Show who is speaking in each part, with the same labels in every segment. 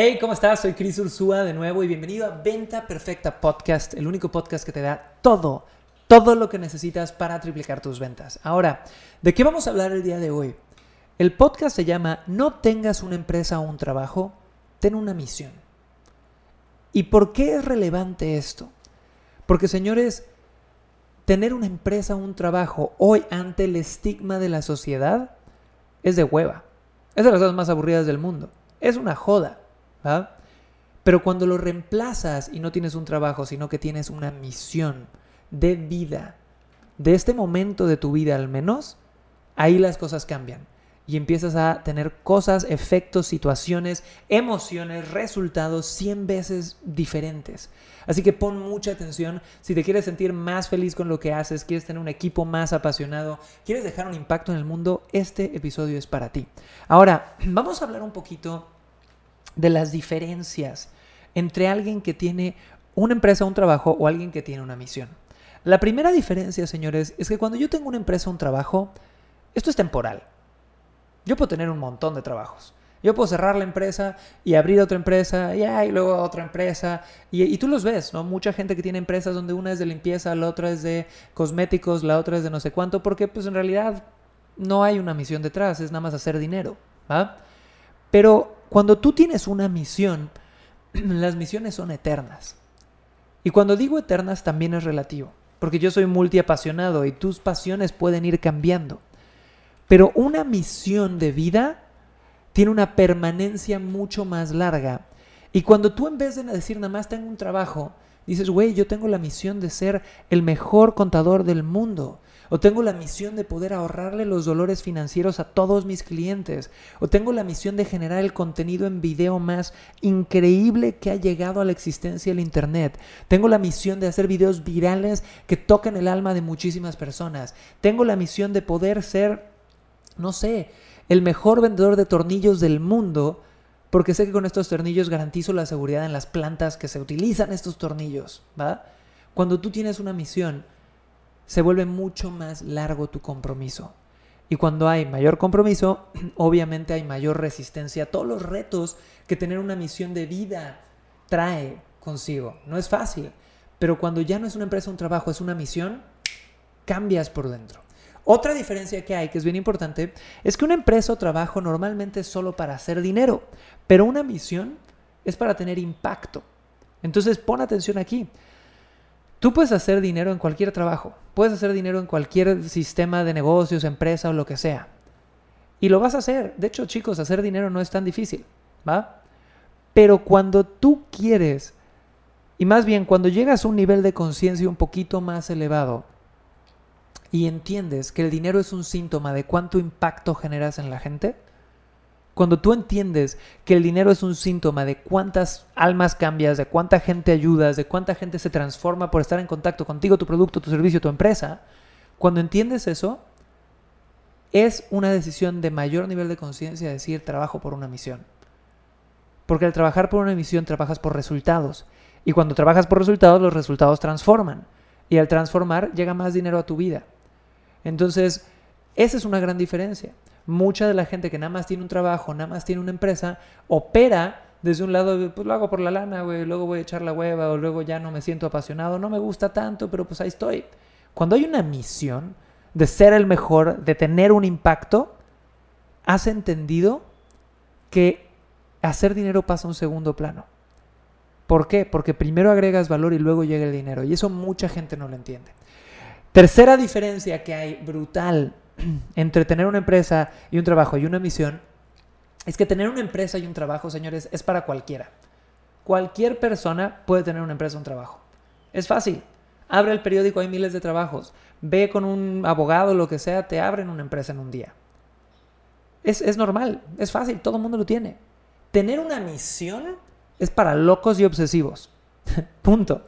Speaker 1: Hey, ¿cómo estás? Soy Chris Ursúa de nuevo y bienvenido a Venta Perfecta Podcast, el único podcast que te da todo, todo lo que necesitas para triplicar tus ventas. Ahora, ¿de qué vamos a hablar el día de hoy? El podcast se llama No tengas una empresa o un trabajo, ten una misión. ¿Y por qué es relevante esto? Porque señores, tener una empresa o un trabajo hoy ante el estigma de la sociedad es de hueva. Es de las cosas más aburridas del mundo. Es una joda. Pero cuando lo reemplazas y no tienes un trabajo, sino que tienes una misión de vida, de este momento de tu vida al menos, ahí las cosas cambian. Y empiezas a tener cosas, efectos, situaciones, emociones, resultados 100 veces diferentes. Así que pon mucha atención. Si te quieres sentir más feliz con lo que haces, quieres tener un equipo más apasionado, quieres dejar un impacto en el mundo, este episodio es para ti. Ahora, vamos a hablar un poquito de las diferencias entre alguien que tiene una empresa, un trabajo o alguien que tiene una misión. La primera diferencia, señores, es que cuando yo tengo una empresa, un trabajo, esto es temporal. Yo puedo tener un montón de trabajos. Yo puedo cerrar la empresa y abrir otra empresa y, luego otra empresa. Y, y, tú los ves, ¿no? Mucha gente que tiene empresas donde una es de limpieza, la otra es de cosméticos, la otra es de no sé cuánto, porque pues en realidad no hay una misión detrás, es nada más hacer dinero. ¿va? Pero cuando tú tienes una misión, las misiones son eternas. Y cuando digo eternas también es relativo, porque yo soy multiapasionado y tus pasiones pueden ir cambiando. Pero una misión de vida tiene una permanencia mucho más larga. Y cuando tú en vez de decir nada más tengo un trabajo, dices, güey, yo tengo la misión de ser el mejor contador del mundo. O tengo la misión de poder ahorrarle los dolores financieros a todos mis clientes. O tengo la misión de generar el contenido en video más increíble que ha llegado a la existencia del Internet. Tengo la misión de hacer videos virales que toquen el alma de muchísimas personas. Tengo la misión de poder ser, no sé, el mejor vendedor de tornillos del mundo. Porque sé que con estos tornillos garantizo la seguridad en las plantas que se utilizan estos tornillos. ¿va? Cuando tú tienes una misión, se vuelve mucho más largo tu compromiso. Y cuando hay mayor compromiso, obviamente hay mayor resistencia a todos los retos que tener una misión de vida trae consigo. No es fácil, pero cuando ya no es una empresa, un trabajo, es una misión, cambias por dentro. Otra diferencia que hay, que es bien importante, es que una empresa o trabajo normalmente es solo para hacer dinero, pero una misión es para tener impacto. Entonces pon atención aquí. Tú puedes hacer dinero en cualquier trabajo, puedes hacer dinero en cualquier sistema de negocios, empresa o lo que sea. Y lo vas a hacer. De hecho, chicos, hacer dinero no es tan difícil, ¿va? Pero cuando tú quieres, y más bien cuando llegas a un nivel de conciencia un poquito más elevado y entiendes que el dinero es un síntoma de cuánto impacto generas en la gente, cuando tú entiendes que el dinero es un síntoma de cuántas almas cambias, de cuánta gente ayudas, de cuánta gente se transforma por estar en contacto contigo, tu producto, tu servicio, tu empresa, cuando entiendes eso, es una decisión de mayor nivel de conciencia decir trabajo por una misión. Porque al trabajar por una misión trabajas por resultados. Y cuando trabajas por resultados, los resultados transforman. Y al transformar llega más dinero a tu vida. Entonces, esa es una gran diferencia mucha de la gente que nada más tiene un trabajo, nada más tiene una empresa, opera desde un lado, pues lo hago por la lana, güey, luego voy a echar la hueva o luego ya no me siento apasionado, no me gusta tanto, pero pues ahí estoy. Cuando hay una misión de ser el mejor, de tener un impacto, has entendido que hacer dinero pasa a un segundo plano. ¿Por qué? Porque primero agregas valor y luego llega el dinero. Y eso mucha gente no lo entiende. Tercera diferencia que hay brutal entre tener una empresa y un trabajo y una misión es que tener una empresa y un trabajo, señores, es para cualquiera. Cualquier persona puede tener una empresa o un trabajo. Es fácil. Abre el periódico, hay miles de trabajos. Ve con un abogado, lo que sea, te abren una empresa en un día. Es, es normal, es fácil, todo el mundo lo tiene. Tener una misión es para locos y obsesivos. Punto.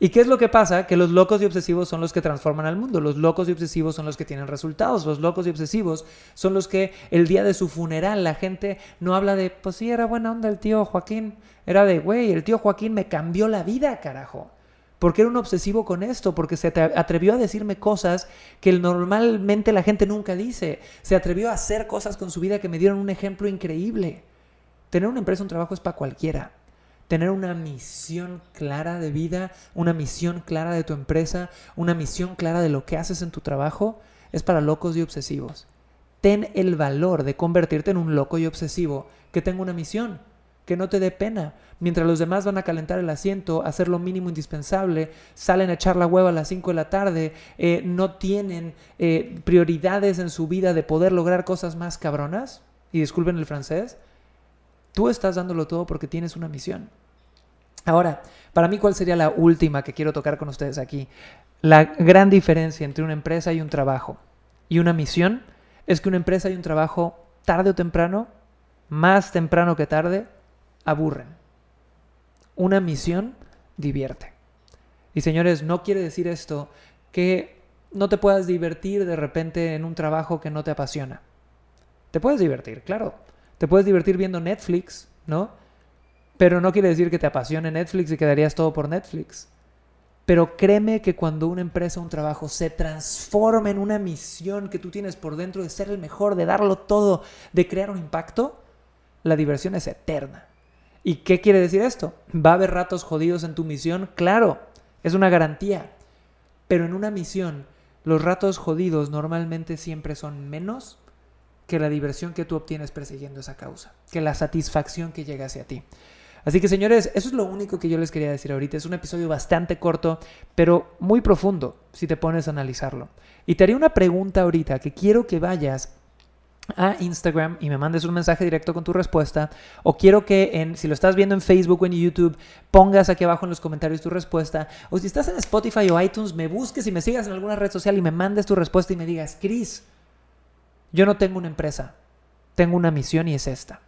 Speaker 1: ¿Y qué es lo que pasa? Que los locos y obsesivos son los que transforman al mundo. Los locos y obsesivos son los que tienen resultados. Los locos y obsesivos son los que el día de su funeral la gente no habla de, pues sí, era buena onda el tío Joaquín. Era de, güey, el tío Joaquín me cambió la vida, carajo. Porque era un obsesivo con esto, porque se atrevió a decirme cosas que normalmente la gente nunca dice. Se atrevió a hacer cosas con su vida que me dieron un ejemplo increíble. Tener una empresa, un trabajo es para cualquiera tener una misión clara de vida, una misión clara de tu empresa, una misión clara de lo que haces en tu trabajo, es para locos y obsesivos. Ten el valor de convertirte en un loco y obsesivo que tenga una misión, que no te dé pena. Mientras los demás van a calentar el asiento, hacer lo mínimo indispensable, salen a echar la hueva a las 5 de la tarde, eh, no tienen eh, prioridades en su vida de poder lograr cosas más cabronas, y disculpen el francés, Tú estás dándolo todo porque tienes una misión. Ahora, para mí, ¿cuál sería la última que quiero tocar con ustedes aquí? La gran diferencia entre una empresa y un trabajo y una misión es que una empresa y un trabajo, tarde o temprano, más temprano que tarde, aburren. Una misión divierte. Y señores, no quiere decir esto que no te puedas divertir de repente en un trabajo que no te apasiona. Te puedes divertir, claro. Te puedes divertir viendo Netflix, ¿no? Pero no quiere decir que te apasione Netflix y quedarías todo por Netflix. Pero créeme que cuando una empresa un trabajo se transforma en una misión que tú tienes por dentro de ser el mejor, de darlo todo, de crear un impacto, la diversión es eterna. ¿Y qué quiere decir esto? ¿Va a haber ratos jodidos en tu misión? Claro, es una garantía. Pero en una misión, los ratos jodidos normalmente siempre son menos que la diversión que tú obtienes persiguiendo esa causa, que la satisfacción que llega hacia ti. Así que señores, eso es lo único que yo les quería decir ahorita. Es un episodio bastante corto, pero muy profundo si te pones a analizarlo. Y te haré una pregunta ahorita que quiero que vayas a Instagram y me mandes un mensaje directo con tu respuesta o quiero que en, si lo estás viendo en Facebook o en YouTube pongas aquí abajo en los comentarios tu respuesta o si estás en Spotify o iTunes me busques y me sigas en alguna red social y me mandes tu respuesta y me digas Chris yo no tengo una empresa, tengo una misión y es esta.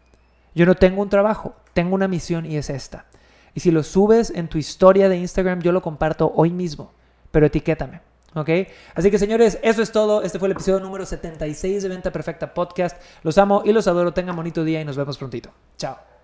Speaker 1: Yo no tengo un trabajo, tengo una misión y es esta. Y si lo subes en tu historia de Instagram, yo lo comparto hoy mismo, pero etiquétame. ¿Ok? Así que señores, eso es todo. Este fue el episodio número 76 de Venta Perfecta Podcast. Los amo y los adoro. Tengan bonito día y nos vemos prontito. Chao.